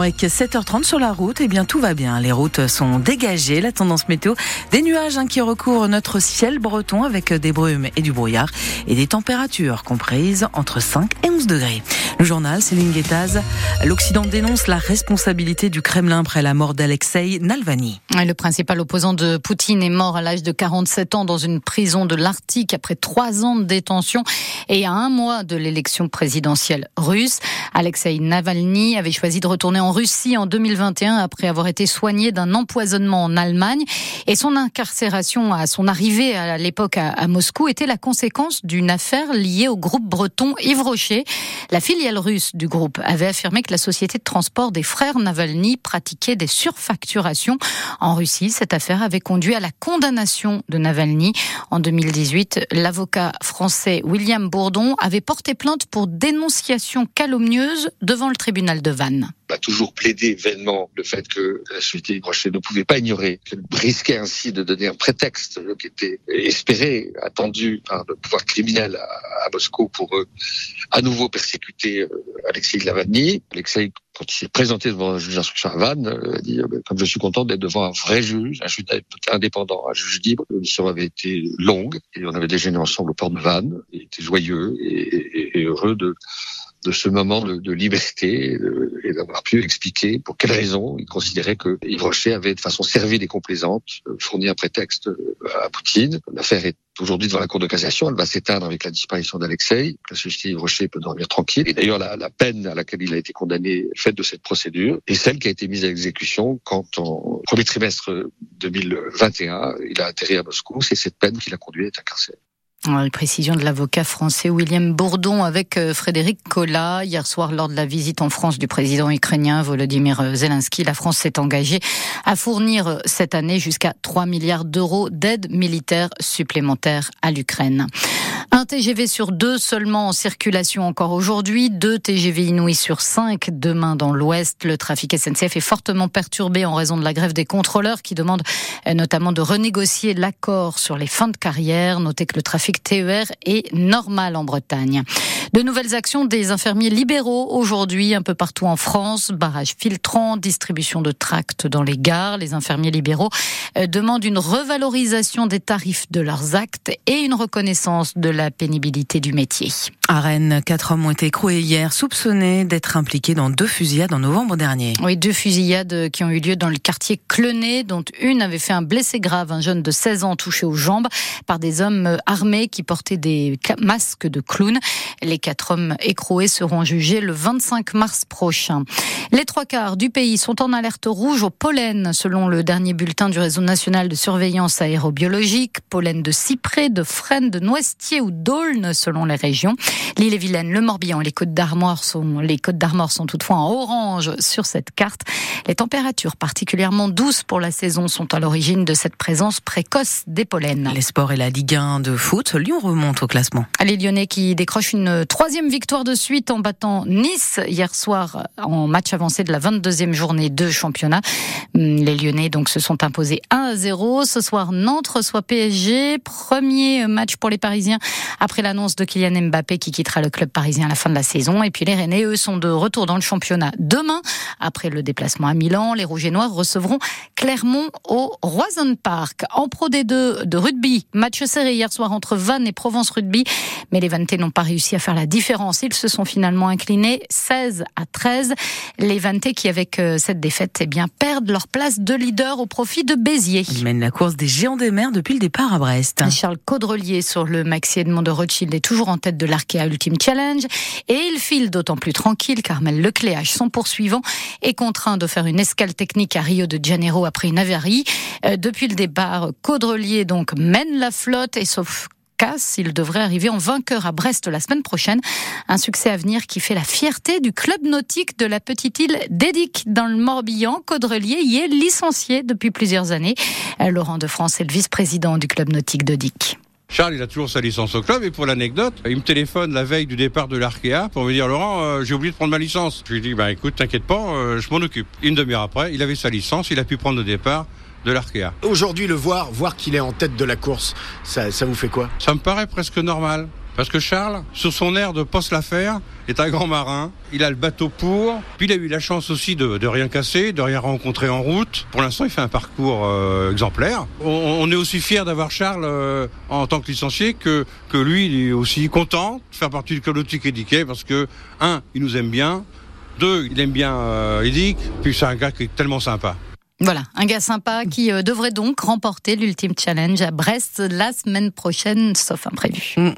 Avec 7h30 sur la route, eh bien tout va bien. Les routes sont dégagées. La tendance météo, des nuages hein, qui recouvrent notre ciel breton avec des brumes et du brouillard et des températures comprises entre 5 et 11 degrés. Le journal, Céline Guettaz, l'Occident dénonce la responsabilité du Kremlin après la mort d'Alexei Navalny. Le principal opposant de Poutine est mort à l'âge de 47 ans dans une prison de l'Arctique après trois ans de détention et à un mois de l'élection présidentielle russe. Alexei Navalny avait choisi de retourner en Russie en 2021 après avoir été soigné d'un empoisonnement en Allemagne. Et son incarcération à son arrivée à l'époque à, Moscou était la conséquence d'une affaire liée au groupe breton Yves Rocher. La russe du groupe avait affirmé que la société de transport des frères Navalny pratiquait des surfacturations. En Russie, cette affaire avait conduit à la condamnation de Navalny. En 2018, l'avocat français William Bourdon avait porté plainte pour dénonciation calomnieuse devant le tribunal de Vannes a toujours plaidé vainement le fait que la société Brochet ne pouvait pas ignorer qu'elle risquait ainsi de donner un prétexte qui était espéré, attendu par le pouvoir criminel à, Moscou pour euh, à nouveau persécuter euh, Alexei Navalny. Alexei, quand il s'est présenté devant un juge d'instruction à Vannes, euh, a dit comme je suis content d'être devant un vrai juge, un juge indépendant, un juge libre. La mission avait été longue et on avait déjeuné ensemble au port de Vannes. Il était joyeux et, et heureux de de ce moment de, de liberté euh, et d'avoir pu expliquer pour quelles raisons il considérait que Yves Rocher avait de façon servile et complaisante euh, fourni un prétexte euh, à Poutine. L'affaire est aujourd'hui devant la Cour de cassation. Elle va s'éteindre avec la disparition d'Alexei. La société Yves Rocher peut dormir tranquille. Et d'ailleurs, la, la, peine à laquelle il a été condamné, faite de cette procédure, est celle qui a été mise à exécution quand, en premier trimestre 2021, il a atterri à Moscou. C'est cette peine qui l'a conduit à être incarcéré. Une précision de l'avocat français William Bourdon avec euh, Frédéric Collat. Hier soir, lors de la visite en France du président ukrainien Volodymyr Zelensky, la France s'est engagée à fournir euh, cette année jusqu'à 3 milliards d'euros d'aide militaire supplémentaire à l'Ukraine. Un TGV sur deux seulement en circulation encore aujourd'hui, deux TGV inouïs sur cinq demain dans l'Ouest. Le trafic SNCF est fortement perturbé en raison de la grève des contrôleurs qui demandent euh, notamment de renégocier l'accord sur les fins de carrière. Notez que le trafic TER est normal en Bretagne. De nouvelles actions des infirmiers libéraux aujourd'hui un peu partout en France. Barrage filtrant, distribution de tracts dans les gares. Les infirmiers libéraux euh, demandent une revalorisation des tarifs de leurs actes et une reconnaissance de la pénibilité du métier. À Rennes, quatre hommes ont été écroués hier, soupçonnés d'être impliqués dans deux fusillades en novembre dernier. Oui, deux fusillades qui ont eu lieu dans le quartier Clenay, dont une avait fait un blessé grave, un jeune de 16 ans touché aux jambes par des hommes armés qui portaient des masques de clown. Les les quatre hommes écroués seront jugés le 25 mars prochain. Les trois quarts du pays sont en alerte rouge au pollen, selon le dernier bulletin du réseau national de surveillance aérobiologique. Pollen de cyprès, de frêne, de noisetier ou d'aulne, selon les régions. L'île-et-Vilaine, le Morbihan, les Côtes d'Armor sont, les Côtes d'Armor sont toutefois en orange sur cette carte. Les températures particulièrement douces pour la saison sont à l'origine de cette présence précoce des pollens. Les sports et la Ligue 1 de foot, Lyon remonte au classement. Les Lyonnais qui décrochent une Troisième victoire de suite en battant Nice hier soir en match avancé de la 22e journée de championnat. Les Lyonnais donc se sont imposés 1 à 0. Ce soir, Nantes reçoit PSG. Premier match pour les Parisiens après l'annonce de Kylian Mbappé qui quittera le club parisien à la fin de la saison. Et puis les Rennais, eux, sont de retour dans le championnat demain. Après le déplacement à Milan, les Rouges et Noirs recevront Clermont au Roison Park. En Pro D2 de rugby, match serré hier soir entre Vannes et Provence Rugby. Mais les Vannetais n'ont pas réussi à faire la différence. Ils se sont finalement inclinés 16 à 13. Les Vantais qui, avec euh, cette défaite, eh bien, perdent leur place de leader au profit de Béziers. Ils mènent la course des géants des mers depuis le départ à Brest. Charles Caudrelier sur le Maxi Edmond de Rothschild est toujours en tête de l'Arkea Ultimate Challenge et il file d'autant plus tranquille Carmel Lecléache, son poursuivant, est contraint de faire une escale technique à Rio de Janeiro après une avarie. Euh, depuis le départ, Caudrelier donc mène la flotte et sauf casse. Il devrait arriver en vainqueur à Brest la semaine prochaine. Un succès à venir qui fait la fierté du club nautique de la petite île d'Edic dans le Morbihan. Caudrelier y est licencié depuis plusieurs années. Euh, Laurent de France est le vice-président du club nautique d'Edic. Charles, il a toujours sa licence au club et pour l'anecdote, il me téléphone la veille du départ de l'Arkea pour me dire Laurent, euh, j'ai oublié de prendre ma licence. Je lui dis bah écoute, t'inquiète pas, euh, je m'en occupe. Une demi-heure après, il avait sa licence, il a pu prendre le départ de l'Arkea. Aujourd'hui, le voir, voir qu'il est en tête de la course, ça, ça vous fait quoi? Ça me paraît presque normal. Parce que Charles, sur son air de poste l'affaire, est un grand marin. Il a le bateau pour. Puis il a eu la chance aussi de, de rien casser, de rien rencontrer en route. Pour l'instant, il fait un parcours euh, exemplaire. On, on, est aussi fier d'avoir Charles euh, en tant que licencié que, que lui, il est aussi content de faire partie du club nautique édiqué parce que, un, il nous aime bien. Deux, il aime bien euh, Edic. Puis c'est un gars qui est tellement sympa. Voilà, un gars sympa qui euh, devrait donc remporter l'ultime challenge à Brest la semaine prochaine, sauf imprévu. Mm.